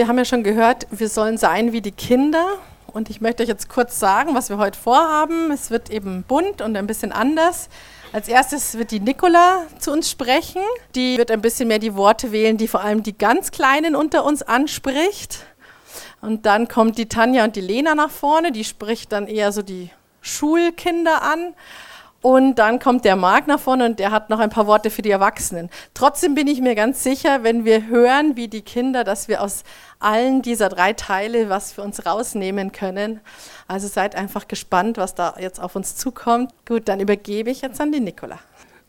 Wir haben ja schon gehört, wir sollen sein wie die Kinder. Und ich möchte euch jetzt kurz sagen, was wir heute vorhaben. Es wird eben bunt und ein bisschen anders. Als erstes wird die Nicola zu uns sprechen. Die wird ein bisschen mehr die Worte wählen, die vor allem die ganz Kleinen unter uns anspricht. Und dann kommt die Tanja und die Lena nach vorne. Die spricht dann eher so die Schulkinder an. Und dann kommt der Marc nach vorne und der hat noch ein paar Worte für die Erwachsenen. Trotzdem bin ich mir ganz sicher, wenn wir hören, wie die Kinder, dass wir aus allen dieser drei Teile was für uns rausnehmen können. Also seid einfach gespannt, was da jetzt auf uns zukommt. Gut, dann übergebe ich jetzt an die Nicola.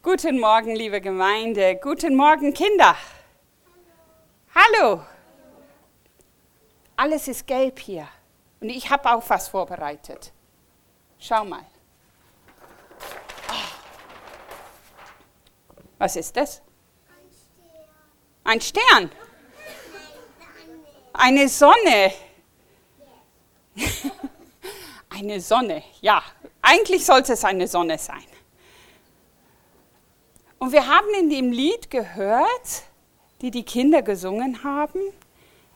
Guten Morgen, liebe Gemeinde. Guten Morgen, Kinder. Hallo. Alles ist gelb hier. Und ich habe auch was vorbereitet. Schau mal. Was ist das? Ein Stern. Eine Sonne. Eine Sonne, ja. Eigentlich sollte es eine Sonne sein. Und wir haben in dem Lied gehört, die die Kinder gesungen haben,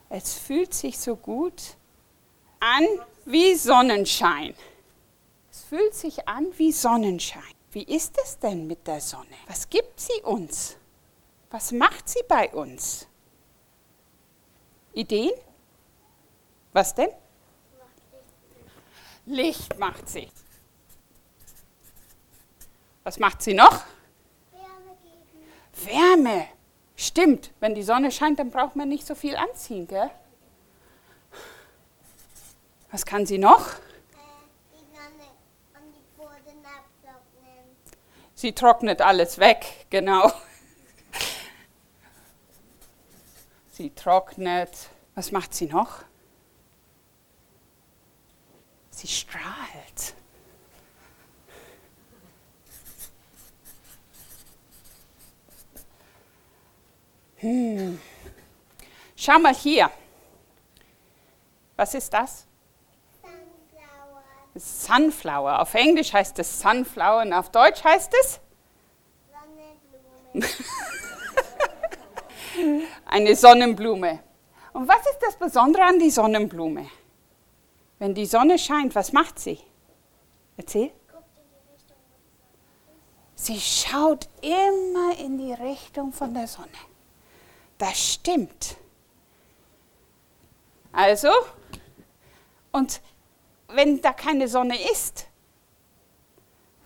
es fühlt sich so gut an wie Sonnenschein. Es fühlt sich an wie Sonnenschein. Wie ist es denn mit der Sonne? Was gibt sie uns? Was macht sie bei uns? Ideen? Was denn? Licht macht sie. Was macht sie noch? Wärme geben. Wärme. Stimmt, wenn die Sonne scheint, dann braucht man nicht so viel anziehen, gell? Was kann sie noch? Sie trocknet alles weg, genau. Sie trocknet. Was macht sie noch? Sie strahlt. Hm. Schau mal hier. Was ist das? Sunflower. Auf Englisch heißt es Sunflower und auf Deutsch heißt es? Sonnenblume. Eine Sonnenblume. Und was ist das Besondere an die Sonnenblume? Wenn die Sonne scheint, was macht sie? Erzähl. Sie schaut immer in die Richtung von der Sonne. Das stimmt. Also, und wenn da keine Sonne ist,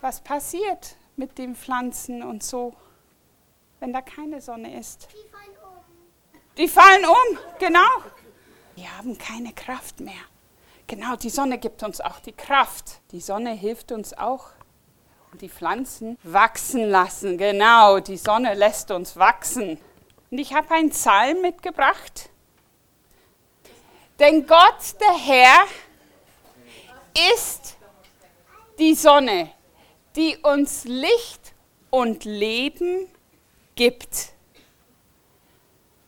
was passiert mit den Pflanzen und so, wenn da keine Sonne ist? Die fallen um. Die fallen um, genau. Die haben keine Kraft mehr. Genau, die Sonne gibt uns auch die Kraft. Die Sonne hilft uns auch, die Pflanzen wachsen lassen. Genau, die Sonne lässt uns wachsen. Und ich habe einen Psalm mitgebracht. Denn Gott, der Herr, ist die Sonne, die uns Licht und Leben gibt.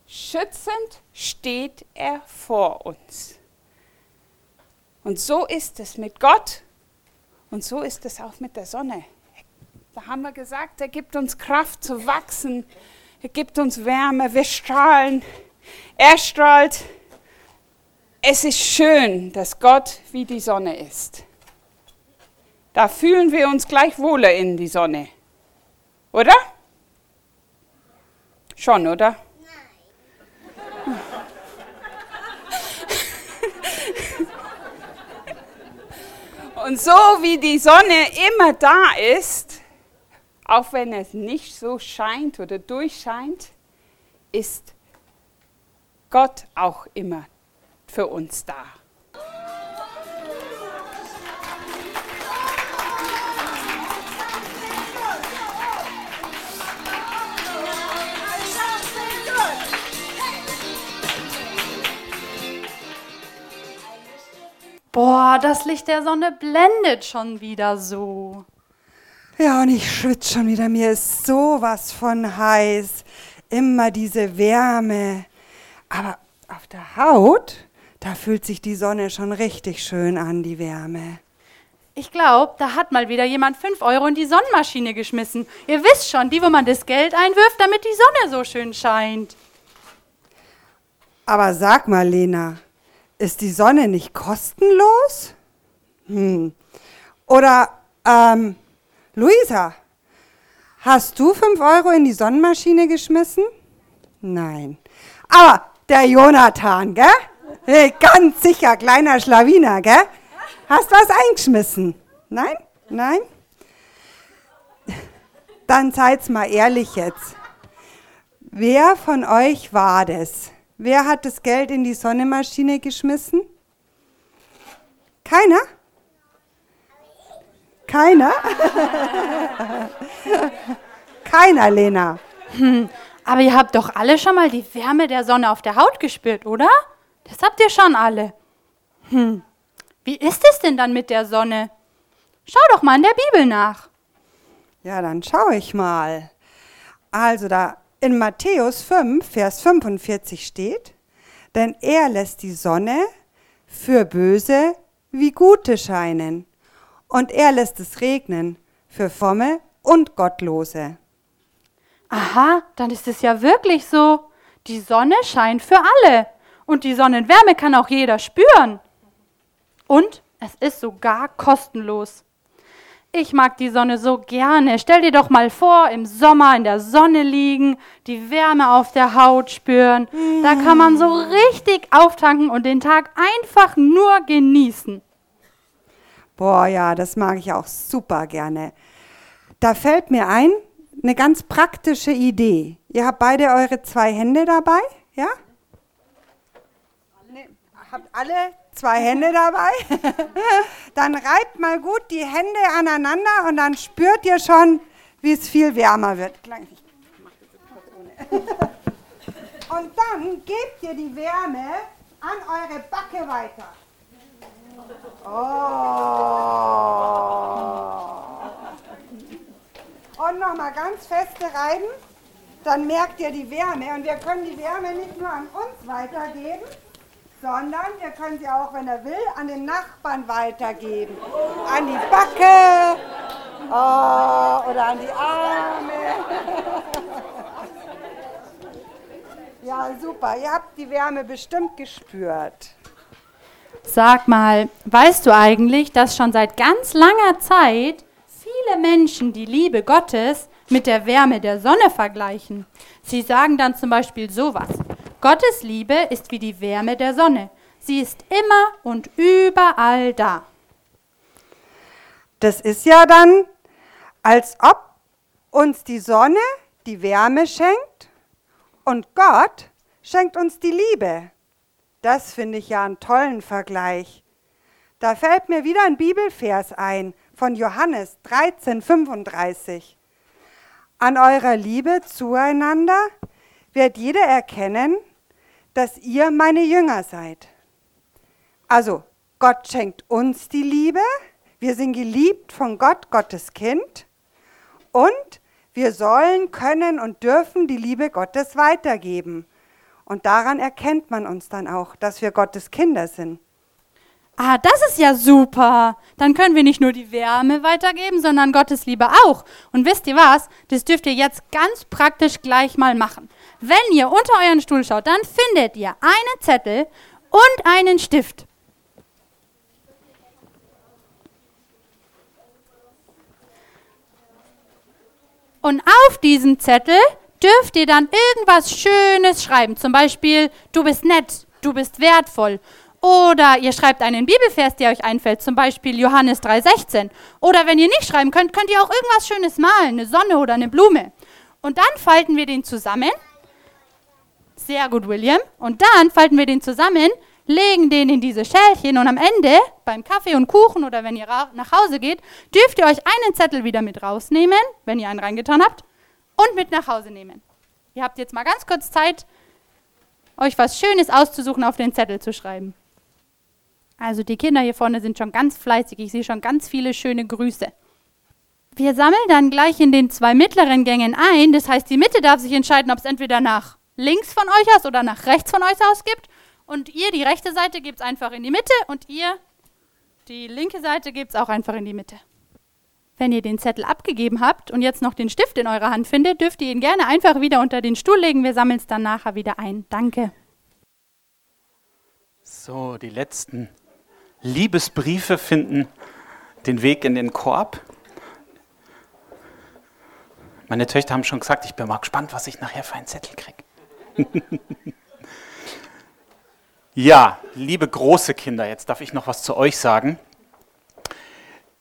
Schützend steht er vor uns. Und so ist es mit Gott und so ist es auch mit der Sonne. Da haben wir gesagt, er gibt uns Kraft zu wachsen, er gibt uns Wärme, wir strahlen, er strahlt. Es ist schön, dass Gott wie die Sonne ist. Da fühlen wir uns gleich wohler in die Sonne. Oder? Schon, oder? Nein. Und so wie die Sonne immer da ist, auch wenn es nicht so scheint oder durchscheint, ist Gott auch immer für uns da. Boah, das Licht der Sonne blendet schon wieder so. Ja, und ich schwitze schon wieder. Mir ist sowas von heiß. Immer diese Wärme. Aber auf der Haut, da fühlt sich die Sonne schon richtig schön an, die Wärme. Ich glaube, da hat mal wieder jemand 5 Euro in die Sonnenmaschine geschmissen. Ihr wisst schon, die, wo man das Geld einwirft, damit die Sonne so schön scheint. Aber sag mal, Lena, ist die Sonne nicht kostenlos? Hm. Oder, ähm, Luisa, hast du fünf Euro in die Sonnenmaschine geschmissen? Nein. Aber der Jonathan, gell? Hey, ganz sicher, kleiner Schlawiner, gell? Hast was eingeschmissen? Nein? Nein? Dann seid's mal ehrlich jetzt. Wer von euch war das? Wer hat das Geld in die Sonnenmaschine geschmissen? Keiner? Keiner? Keiner, Lena. Hm, aber ihr habt doch alle schon mal die Wärme der Sonne auf der Haut gespürt, oder? Das habt ihr schon alle. Hm, wie ist es denn dann mit der Sonne? Schau doch mal in der Bibel nach. Ja, dann schau ich mal. Also da in Matthäus 5, Vers 45 steht, denn er lässt die Sonne für Böse wie Gute scheinen, und er lässt es regnen für Fromme und Gottlose. Aha, dann ist es ja wirklich so. Die Sonne scheint für alle. Und die Sonnenwärme kann auch jeder spüren. Und es ist sogar kostenlos. Ich mag die Sonne so gerne. Stell dir doch mal vor, im Sommer in der Sonne liegen, die Wärme auf der Haut spüren. Da kann man so richtig auftanken und den Tag einfach nur genießen. Boah, ja, das mag ich auch super gerne. Da fällt mir ein, eine ganz praktische Idee. Ihr habt beide eure zwei Hände dabei, ja? Habt alle zwei Hände dabei? dann reibt mal gut die Hände aneinander und dann spürt ihr schon, wie es viel wärmer wird. Und dann gebt ihr die Wärme an eure Backe weiter. Oh. Und nochmal ganz feste reiben, dann merkt ihr die Wärme. Und wir können die Wärme nicht nur an uns weitergeben, sondern wir können sie auch, wenn er will, an den Nachbarn weitergeben. An die Backe oh, oder an die Arme. ja, super. Ihr habt die Wärme bestimmt gespürt. Sag mal, weißt du eigentlich, dass schon seit ganz langer Zeit viele Menschen die Liebe Gottes mit der Wärme der Sonne vergleichen? Sie sagen dann zum Beispiel sowas. Gottes Liebe ist wie die Wärme der Sonne. Sie ist immer und überall da. Das ist ja dann, als ob uns die Sonne die Wärme schenkt und Gott schenkt uns die Liebe. Das finde ich ja einen tollen Vergleich. Da fällt mir wieder ein Bibelvers ein von Johannes 13:35. An eurer Liebe zueinander wird jeder erkennen, dass ihr meine Jünger seid. Also, Gott schenkt uns die Liebe, wir sind geliebt von Gott, Gottes Kind, und wir sollen, können und dürfen die Liebe Gottes weitergeben. Und daran erkennt man uns dann auch, dass wir Gottes Kinder sind. Ah, das ist ja super. Dann können wir nicht nur die Wärme weitergeben, sondern Gottes Liebe auch. Und wisst ihr was? Das dürft ihr jetzt ganz praktisch gleich mal machen. Wenn ihr unter euren Stuhl schaut, dann findet ihr einen Zettel und einen Stift. Und auf diesem Zettel dürft ihr dann irgendwas Schönes schreiben. Zum Beispiel, du bist nett, du bist wertvoll. Oder ihr schreibt einen Bibelvers, der euch einfällt, zum Beispiel Johannes 3,16. Oder wenn ihr nicht schreiben könnt, könnt ihr auch irgendwas Schönes malen, eine Sonne oder eine Blume. Und dann falten wir den zusammen sehr gut, William. Und dann falten wir den zusammen, legen den in diese Schälchen und am Ende, beim Kaffee und Kuchen oder wenn ihr nach Hause geht, dürft ihr euch einen Zettel wieder mit rausnehmen, wenn ihr einen reingetan habt, und mit nach Hause nehmen. Ihr habt jetzt mal ganz kurz Zeit, euch was Schönes auszusuchen, auf den Zettel zu schreiben. Also die Kinder hier vorne sind schon ganz fleißig. Ich sehe schon ganz viele schöne Grüße. Wir sammeln dann gleich in den zwei mittleren Gängen ein. Das heißt, die Mitte darf sich entscheiden, ob es entweder nach links von euch aus oder nach rechts von euch aus gibt. Und ihr, die rechte Seite, gebt es einfach in die Mitte und ihr, die linke Seite, gebt es auch einfach in die Mitte. Wenn ihr den Zettel abgegeben habt und jetzt noch den Stift in eurer Hand findet, dürft ihr ihn gerne einfach wieder unter den Stuhl legen. Wir sammeln es dann nachher wieder ein. Danke. So, die letzten Liebesbriefe finden den Weg in den Korb. Meine Töchter haben schon gesagt, ich bin mal gespannt, was ich nachher für einen Zettel kriege. ja, liebe große Kinder, jetzt darf ich noch was zu euch sagen.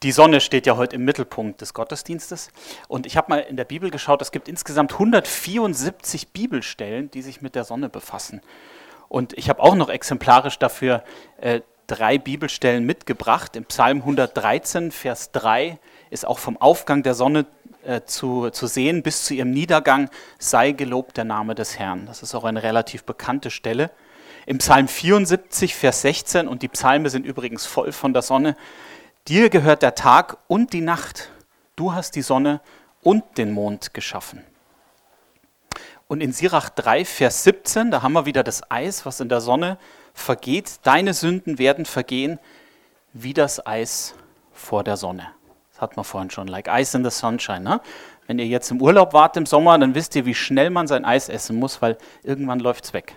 Die Sonne steht ja heute im Mittelpunkt des Gottesdienstes. Und ich habe mal in der Bibel geschaut, es gibt insgesamt 174 Bibelstellen, die sich mit der Sonne befassen. Und ich habe auch noch exemplarisch dafür äh, drei Bibelstellen mitgebracht. Im Psalm 113, Vers 3 ist auch vom Aufgang der Sonne äh, zu, zu sehen bis zu ihrem Niedergang, sei gelobt der Name des Herrn. Das ist auch eine relativ bekannte Stelle. Im Psalm 74, Vers 16, und die Psalme sind übrigens voll von der Sonne, Dir gehört der Tag und die Nacht. Du hast die Sonne und den Mond geschaffen. Und in Sirach 3, Vers 17, da haben wir wieder das Eis, was in der Sonne vergeht. Deine Sünden werden vergehen wie das Eis vor der Sonne. Hat man vorhin schon, like ice in the sunshine. Ne? Wenn ihr jetzt im Urlaub wart im Sommer, dann wisst ihr, wie schnell man sein Eis essen muss, weil irgendwann läuft es weg.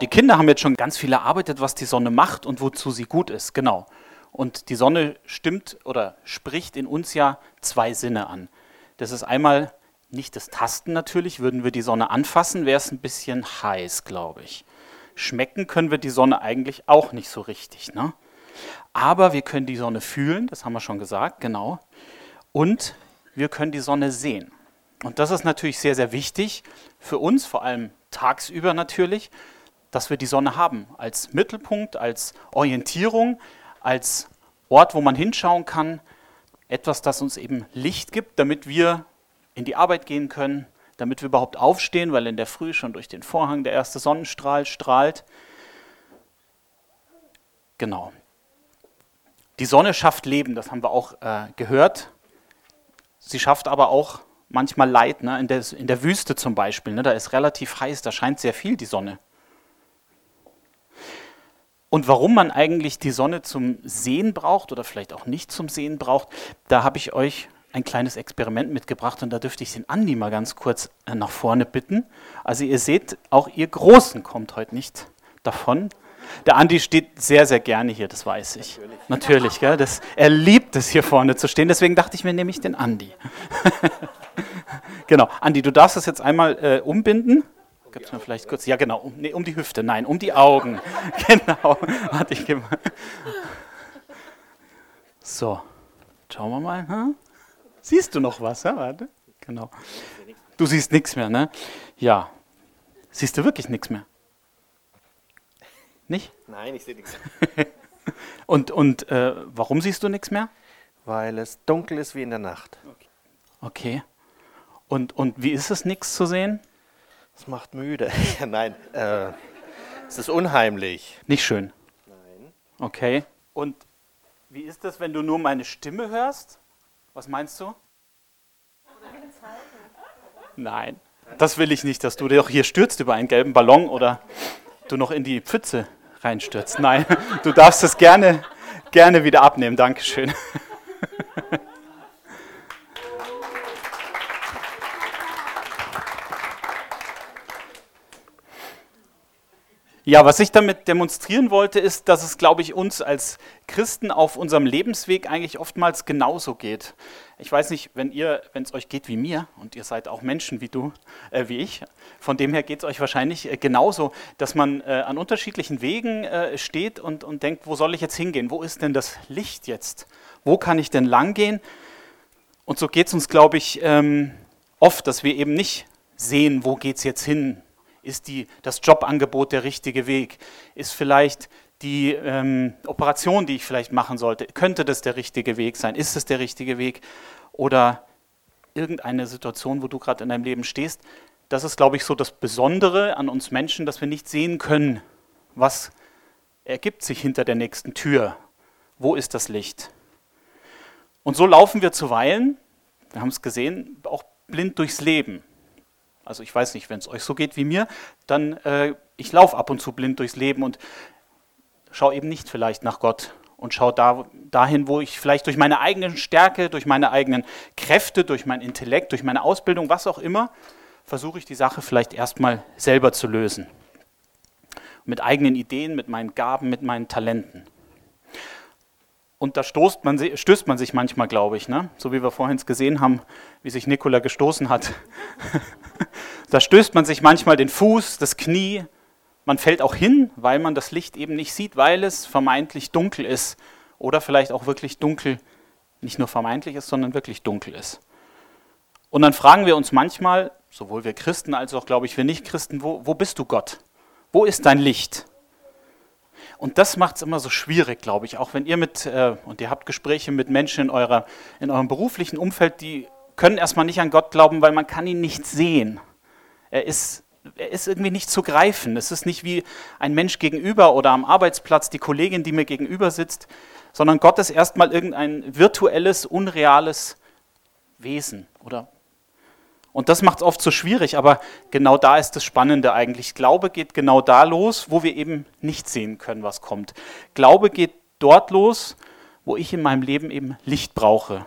Die Kinder haben jetzt schon ganz viel erarbeitet, was die Sonne macht und wozu sie gut ist. Genau. Und die Sonne stimmt oder spricht in uns ja zwei Sinne an. Das ist einmal nicht das Tasten natürlich, würden wir die Sonne anfassen, wäre es ein bisschen heiß, glaube ich. Schmecken können wir die Sonne eigentlich auch nicht so richtig. Ne? Aber wir können die Sonne fühlen, das haben wir schon gesagt, genau. Und wir können die Sonne sehen. Und das ist natürlich sehr, sehr wichtig für uns, vor allem tagsüber natürlich, dass wir die Sonne haben als Mittelpunkt, als Orientierung, als Ort, wo man hinschauen kann, etwas, das uns eben Licht gibt, damit wir in die Arbeit gehen können, damit wir überhaupt aufstehen, weil in der Früh schon durch den Vorhang der erste Sonnenstrahl strahlt. Genau. Die Sonne schafft Leben, das haben wir auch äh, gehört. Sie schafft aber auch manchmal Leid. Ne? In, der, in der Wüste zum Beispiel, ne? da ist relativ heiß, da scheint sehr viel die Sonne. Und warum man eigentlich die Sonne zum Sehen braucht oder vielleicht auch nicht zum Sehen braucht, da habe ich euch ein kleines Experiment mitgebracht und da dürfte ich den Andi mal ganz kurz äh, nach vorne bitten. Also ihr seht, auch ihr Großen kommt heute nicht davon. Der Andi steht sehr, sehr gerne hier, das weiß ich. Natürlich, Natürlich gell? Das, er liebt es, hier vorne zu stehen, deswegen dachte ich mir, nehme ich den Andi. genau, Andi, du darfst das jetzt einmal äh, umbinden. Gibt es mir vielleicht kurz? Ja, genau. Um, nee, um die Hüfte. Nein, um die Augen. genau. Warte, ich mal. So, schauen wir mal. Hm? Siehst du noch was? Ja? Warte. Genau. Du siehst nichts mehr, ne? Ja. Siehst du wirklich nichts mehr? Nicht? Nein, ich sehe nichts. und und äh, warum siehst du nichts mehr? Weil es dunkel ist wie in der Nacht. Okay. Und, und wie ist es, nichts zu sehen? Es macht müde. Nein, äh, es ist unheimlich. Nicht schön. Nein. Okay. Und wie ist das, wenn du nur meine Stimme hörst? Was meinst du? Nein, das will ich nicht, dass du dir auch hier stürzt über einen gelben Ballon oder du noch in die Pfütze reinstürzt. Nein, du darfst es gerne, gerne wieder abnehmen. Dankeschön. Ja, was ich damit demonstrieren wollte, ist, dass es, glaube ich, uns als Christen auf unserem Lebensweg eigentlich oftmals genauso geht. Ich weiß nicht, wenn ihr, wenn es euch geht wie mir, und ihr seid auch Menschen wie du, äh, wie ich, von dem her geht es euch wahrscheinlich äh, genauso, dass man äh, an unterschiedlichen Wegen äh, steht und, und denkt, wo soll ich jetzt hingehen? Wo ist denn das Licht jetzt? Wo kann ich denn langgehen? Und so geht es uns, glaube ich, ähm, oft, dass wir eben nicht sehen, wo geht es jetzt hin? Ist die, das Jobangebot der richtige Weg? Ist vielleicht die ähm, Operation, die ich vielleicht machen sollte, könnte das der richtige Weg sein? Ist es der richtige Weg? Oder irgendeine Situation, wo du gerade in deinem Leben stehst? Das ist, glaube ich, so das Besondere an uns Menschen, dass wir nicht sehen können, was ergibt sich hinter der nächsten Tür. Wo ist das Licht? Und so laufen wir zuweilen, wir haben es gesehen, auch blind durchs Leben. Also ich weiß nicht, wenn es euch so geht wie mir, dann äh, ich laufe ab und zu blind durchs Leben und schaue eben nicht vielleicht nach Gott und schaue da, dahin, wo ich vielleicht durch meine eigenen Stärke, durch meine eigenen Kräfte, durch mein Intellekt, durch meine Ausbildung, was auch immer, versuche ich die Sache vielleicht erstmal selber zu lösen. mit eigenen Ideen, mit meinen Gaben, mit meinen Talenten. Und da stoßt man, stößt man sich manchmal, glaube ich, ne? so wie wir vorhin gesehen haben, wie sich Nikola gestoßen hat. da stößt man sich manchmal den Fuß, das Knie, man fällt auch hin, weil man das Licht eben nicht sieht, weil es vermeintlich dunkel ist oder vielleicht auch wirklich dunkel, nicht nur vermeintlich ist, sondern wirklich dunkel ist. Und dann fragen wir uns manchmal, sowohl wir Christen als auch, glaube ich, wir Nicht-Christen, wo, wo bist du Gott? Wo ist dein Licht? Und das macht es immer so schwierig, glaube ich, auch wenn ihr mit, äh, und ihr habt Gespräche mit Menschen in, eurer, in eurem beruflichen Umfeld, die können erstmal nicht an Gott glauben, weil man kann ihn nicht sehen. Er ist, er ist irgendwie nicht zu greifen. Es ist nicht wie ein Mensch gegenüber oder am Arbeitsplatz die Kollegin, die mir gegenüber sitzt, sondern Gott ist erstmal irgendein virtuelles, unreales Wesen oder und das macht es oft so schwierig, aber genau da ist das Spannende eigentlich. Glaube geht genau da los, wo wir eben nicht sehen können, was kommt. Glaube geht dort los, wo ich in meinem Leben eben Licht brauche,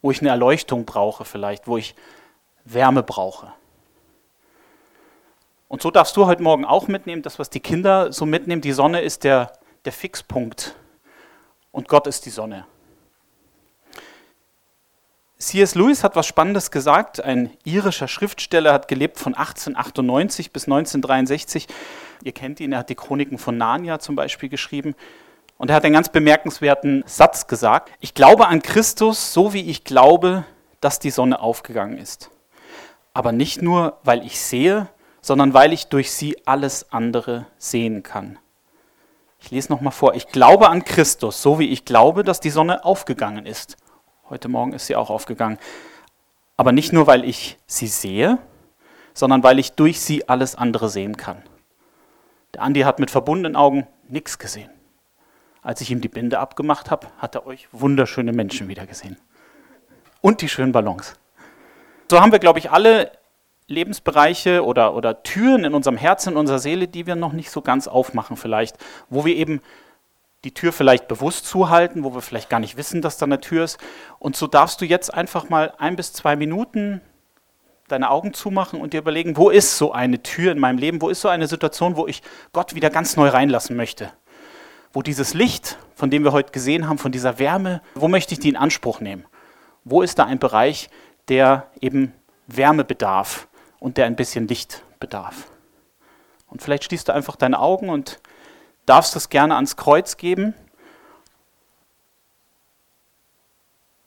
wo ich eine Erleuchtung brauche vielleicht, wo ich Wärme brauche. Und so darfst du heute Morgen auch mitnehmen, das, was die Kinder so mitnehmen. Die Sonne ist der, der Fixpunkt und Gott ist die Sonne. C.S. Lewis hat was Spannendes gesagt. Ein irischer Schriftsteller hat gelebt von 1898 bis 1963. Ihr kennt ihn, er hat die Chroniken von Narnia zum Beispiel geschrieben. Und er hat einen ganz bemerkenswerten Satz gesagt. Ich glaube an Christus, so wie ich glaube, dass die Sonne aufgegangen ist. Aber nicht nur, weil ich sehe, sondern weil ich durch sie alles andere sehen kann. Ich lese nochmal vor. Ich glaube an Christus, so wie ich glaube, dass die Sonne aufgegangen ist. Heute Morgen ist sie auch aufgegangen. Aber nicht nur, weil ich sie sehe, sondern weil ich durch sie alles andere sehen kann. Der Andi hat mit verbundenen Augen nichts gesehen. Als ich ihm die Binde abgemacht habe, hat er euch wunderschöne Menschen wieder gesehen. Und die schönen Ballons. So haben wir, glaube ich, alle Lebensbereiche oder, oder Türen in unserem Herzen, in unserer Seele, die wir noch nicht so ganz aufmachen vielleicht, wo wir eben die Tür vielleicht bewusst zuhalten, wo wir vielleicht gar nicht wissen, dass da eine Tür ist. Und so darfst du jetzt einfach mal ein bis zwei Minuten deine Augen zumachen und dir überlegen, wo ist so eine Tür in meinem Leben, wo ist so eine Situation, wo ich Gott wieder ganz neu reinlassen möchte. Wo dieses Licht, von dem wir heute gesehen haben, von dieser Wärme, wo möchte ich die in Anspruch nehmen? Wo ist da ein Bereich, der eben Wärme bedarf und der ein bisschen Licht bedarf? Und vielleicht schließt du einfach deine Augen und darfst das gerne ans Kreuz geben.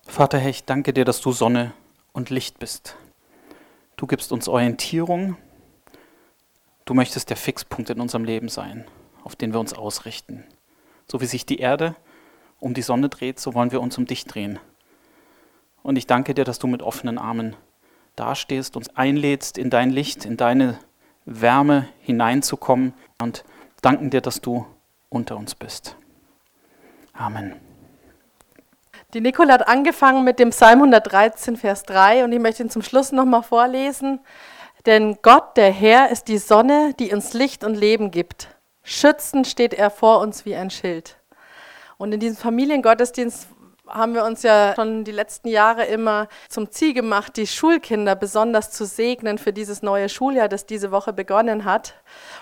Vater Herr, ich danke dir, dass du Sonne und Licht bist. Du gibst uns Orientierung. Du möchtest der Fixpunkt in unserem Leben sein, auf den wir uns ausrichten. So wie sich die Erde um die Sonne dreht, so wollen wir uns um dich drehen. Und ich danke dir, dass du mit offenen Armen dastehst, uns einlädst, in dein Licht, in deine Wärme hineinzukommen und danken dir, dass du unter uns bist. Amen. Die Nicole hat angefangen mit dem Psalm 113, Vers 3 und ich möchte ihn zum Schluss nochmal vorlesen. Denn Gott, der Herr, ist die Sonne, die uns Licht und Leben gibt. Schützend steht er vor uns wie ein Schild. Und in diesem Familiengottesdienst haben wir uns ja schon die letzten Jahre immer zum Ziel gemacht, die Schulkinder besonders zu segnen für dieses neue Schuljahr, das diese Woche begonnen hat.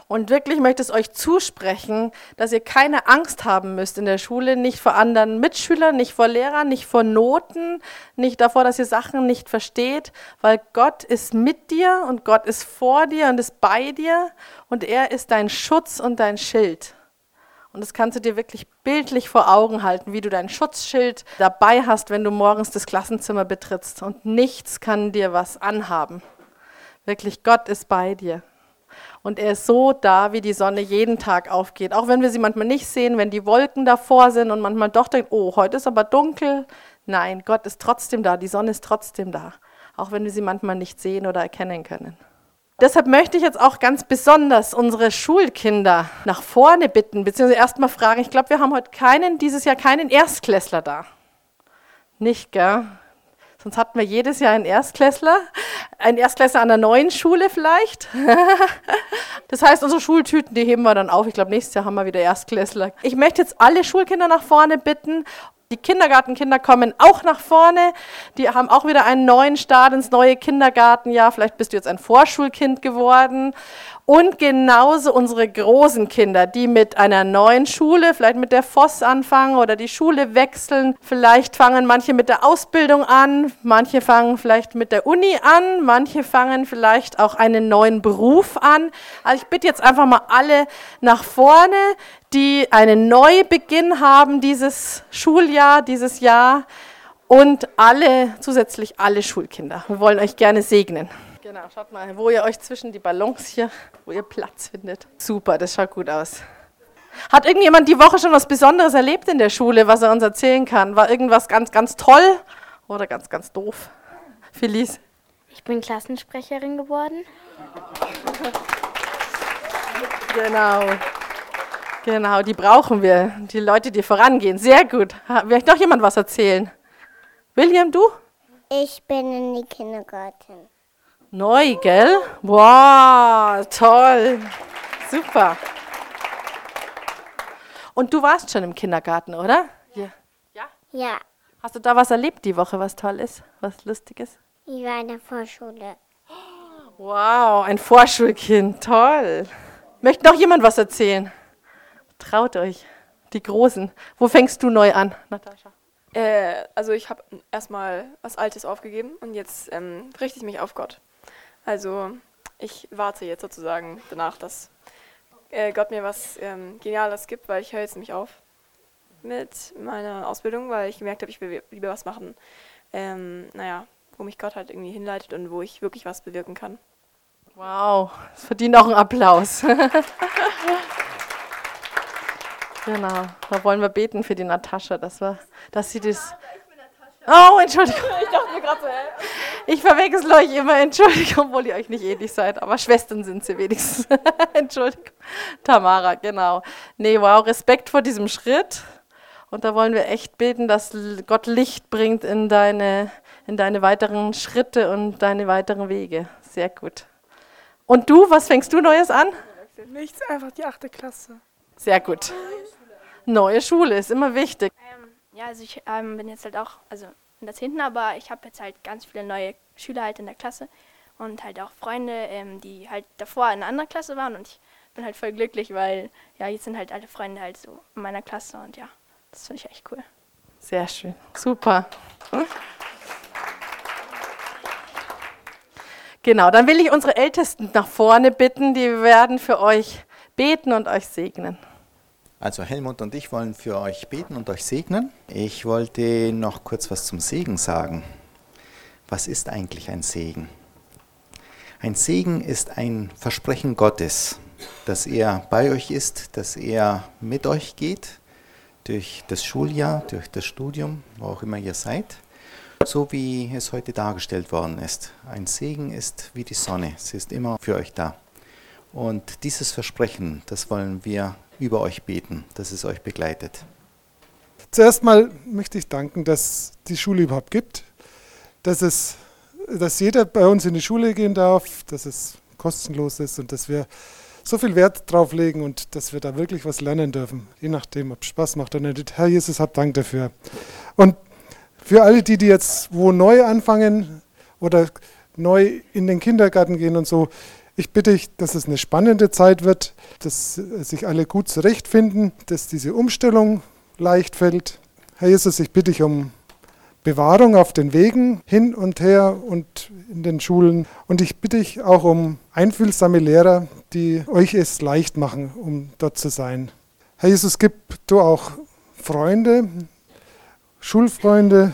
Und wirklich möchte es euch zusprechen, dass ihr keine Angst haben müsst in der Schule, nicht vor anderen Mitschülern, nicht vor Lehrern, nicht vor Noten, nicht davor, dass ihr Sachen nicht versteht, weil Gott ist mit dir und Gott ist vor dir und ist bei dir und er ist dein Schutz und dein Schild. Und das kannst du dir wirklich bildlich vor Augen halten, wie du dein Schutzschild dabei hast, wenn du morgens das Klassenzimmer betrittst. Und nichts kann dir was anhaben. Wirklich, Gott ist bei dir. Und er ist so da, wie die Sonne jeden Tag aufgeht. Auch wenn wir sie manchmal nicht sehen, wenn die Wolken davor sind und manchmal doch denken, oh, heute ist aber dunkel. Nein, Gott ist trotzdem da, die Sonne ist trotzdem da. Auch wenn wir sie manchmal nicht sehen oder erkennen können. Deshalb möchte ich jetzt auch ganz besonders unsere Schulkinder nach vorne bitten, beziehungsweise erstmal fragen. Ich glaube, wir haben heute keinen, dieses Jahr keinen Erstklässler da. Nicht, gell? Sonst hatten wir jedes Jahr einen Erstklässler. Ein Erstklässler an der neuen Schule vielleicht. das heißt, unsere Schultüten, die heben wir dann auf. Ich glaube, nächstes Jahr haben wir wieder Erstklässler. Ich möchte jetzt alle Schulkinder nach vorne bitten die Kindergartenkinder kommen auch nach vorne. Die haben auch wieder einen neuen Start ins neue Kindergartenjahr. Vielleicht bist du jetzt ein Vorschulkind geworden. Und genauso unsere großen Kinder, die mit einer neuen Schule, vielleicht mit der Voss anfangen oder die Schule wechseln. Vielleicht fangen manche mit der Ausbildung an, manche fangen vielleicht mit der Uni an, manche fangen vielleicht auch einen neuen Beruf an. Also ich bitte jetzt einfach mal alle nach vorne, die einen Neubeginn haben dieses Schuljahr, dieses Jahr und alle, zusätzlich alle Schulkinder. Wir wollen euch gerne segnen. Genau, schaut mal, wo ihr euch zwischen die Ballons hier, wo ihr Platz findet. Super, das schaut gut aus. Hat irgendjemand die Woche schon was Besonderes erlebt in der Schule, was er uns erzählen kann? War irgendwas ganz, ganz toll oder ganz, ganz doof? Felice? Ich bin Klassensprecherin geworden. Genau. Genau, die brauchen wir. Die Leute, die vorangehen. Sehr gut. Will noch jemand was erzählen? William, du? Ich bin in die Kindergarten. Neu, gell? Wow, toll. Super. Und du warst schon im Kindergarten, oder? Ja. Ja, Hast du da was erlebt die Woche, was toll ist, was lustig ist? ich war in der Vorschule. Wow, ein Vorschulkind, toll. Möchte noch jemand was erzählen? Traut euch, die Großen. Wo fängst du neu an, Natascha? Äh, also ich habe erstmal was Altes aufgegeben und jetzt ähm, richte ich mich auf Gott. Also ich warte jetzt sozusagen danach, dass äh, Gott mir was ähm, Geniales gibt, weil ich höre jetzt nämlich auf mit meiner Ausbildung, weil ich gemerkt habe, ich will lieber was machen, ähm, naja, wo mich Gott halt irgendwie hinleitet und wo ich wirklich was bewirken kann. Wow, das verdient auch einen Applaus. genau, da wollen wir beten für die Natascha, dass, wir, dass sie das... Oh, Entschuldigung. Ich dachte mir gerade so, hä? Ich verwechsel euch immer, Entschuldigung, obwohl ihr euch nicht ähnlich seid, aber Schwestern sind sie wenigstens. Entschuldigung. Tamara, genau. Nee, wow, Respekt vor diesem Schritt. Und da wollen wir echt beten, dass Gott Licht bringt in deine, in deine weiteren Schritte und deine weiteren Wege. Sehr gut. Und du, was fängst du Neues an? Nichts, einfach die achte Klasse. Sehr gut. Neue Schule ist immer wichtig. Ähm, ja, also ich ähm, bin jetzt halt auch, also in der 10., aber ich habe jetzt halt ganz viele neue Schüler halt in der Klasse und halt auch Freunde, ähm, die halt davor in einer anderen Klasse waren und ich bin halt voll glücklich, weil ja, jetzt sind halt alle Freunde halt so in meiner Klasse und ja, das finde ich echt cool. Sehr schön. Super. Genau, dann will ich unsere Ältesten nach vorne bitten, die werden für euch beten und euch segnen. Also Helmut und ich wollen für euch beten und euch segnen. Ich wollte noch kurz was zum Segen sagen. Was ist eigentlich ein Segen? Ein Segen ist ein Versprechen Gottes, dass er bei euch ist, dass er mit euch geht durch das Schuljahr, durch das Studium, wo auch immer ihr seid, so wie es heute dargestellt worden ist. Ein Segen ist wie die Sonne, sie ist immer für euch da. Und dieses Versprechen, das wollen wir über euch beten, dass es euch begleitet. Zuerst mal möchte ich danken, dass die Schule überhaupt gibt, dass, es, dass jeder bei uns in die Schule gehen darf, dass es kostenlos ist und dass wir so viel Wert drauf legen und dass wir da wirklich was lernen dürfen, je nachdem, ob es Spaß macht oder nicht. Herr Jesus, hab Dank dafür. Und für alle die, die jetzt wo neu anfangen oder neu in den Kindergarten gehen und so, ich bitte dich, dass es eine spannende Zeit wird, dass sich alle gut zurechtfinden, dass diese Umstellung leicht fällt. Herr Jesus, ich bitte dich um Bewahrung auf den Wegen hin und her und in den Schulen. Und ich bitte dich auch um einfühlsame Lehrer, die euch es leicht machen, um dort zu sein. Herr Jesus, gib du auch Freunde, Schulfreunde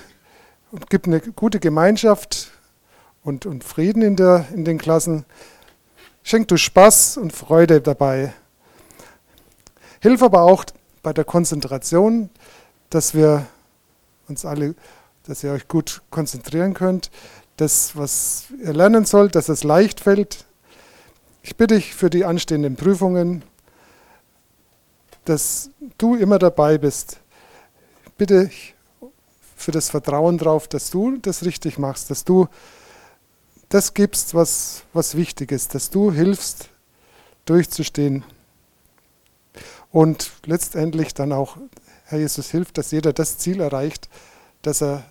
und gib eine gute Gemeinschaft und, und Frieden in, der, in den Klassen. Schenk du Spaß und Freude dabei. Hilf aber auch bei der Konzentration, dass wir uns alle, dass ihr euch gut konzentrieren könnt, das, was ihr lernen sollt, dass es leicht fällt. Ich bitte dich für die anstehenden Prüfungen, dass du immer dabei bist. Ich bitte dich für das Vertrauen darauf, dass du das richtig machst, dass du das gibst, was, was wichtig ist, dass du hilfst, durchzustehen. Und letztendlich dann auch, Herr Jesus, hilft, dass jeder das Ziel erreicht, das er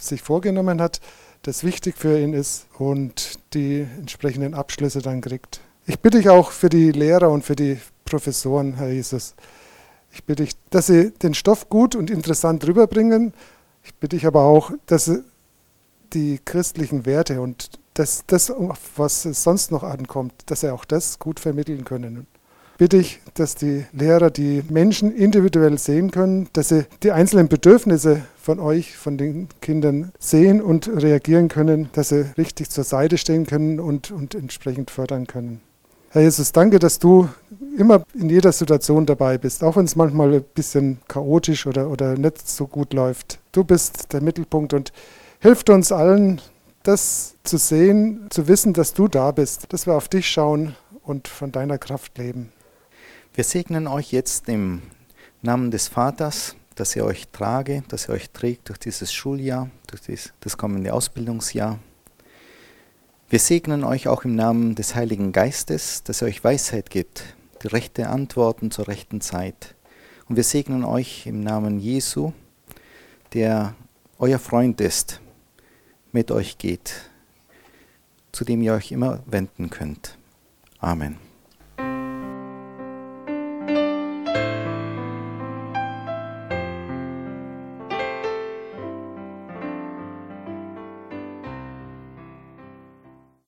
sich vorgenommen hat, das wichtig für ihn ist und die entsprechenden Abschlüsse dann kriegt. Ich bitte dich auch für die Lehrer und für die Professoren, Herr Jesus. Ich bitte dich, dass sie den Stoff gut und interessant rüberbringen. Ich bitte dich aber auch, dass sie die christlichen Werte und das, das, was es sonst noch ankommt, dass sie auch das gut vermitteln können. Bitte ich, dass die Lehrer die Menschen individuell sehen können, dass sie die einzelnen Bedürfnisse von euch, von den Kindern sehen und reagieren können, dass sie richtig zur Seite stehen können und, und entsprechend fördern können. Herr Jesus, danke, dass du immer in jeder Situation dabei bist, auch wenn es manchmal ein bisschen chaotisch oder, oder nicht so gut läuft. Du bist der Mittelpunkt und hilft uns allen, das zu sehen, zu wissen, dass du da bist, dass wir auf dich schauen und von deiner Kraft leben. Wir segnen euch jetzt im Namen des Vaters, dass er euch trage, dass er euch trägt durch dieses Schuljahr, durch dies, das kommende Ausbildungsjahr. Wir segnen euch auch im Namen des Heiligen Geistes, dass er euch Weisheit gibt, die rechte Antworten zur rechten Zeit. Und wir segnen euch im Namen Jesu, der euer Freund ist, mit euch geht, zu dem ihr euch immer wenden könnt. Amen.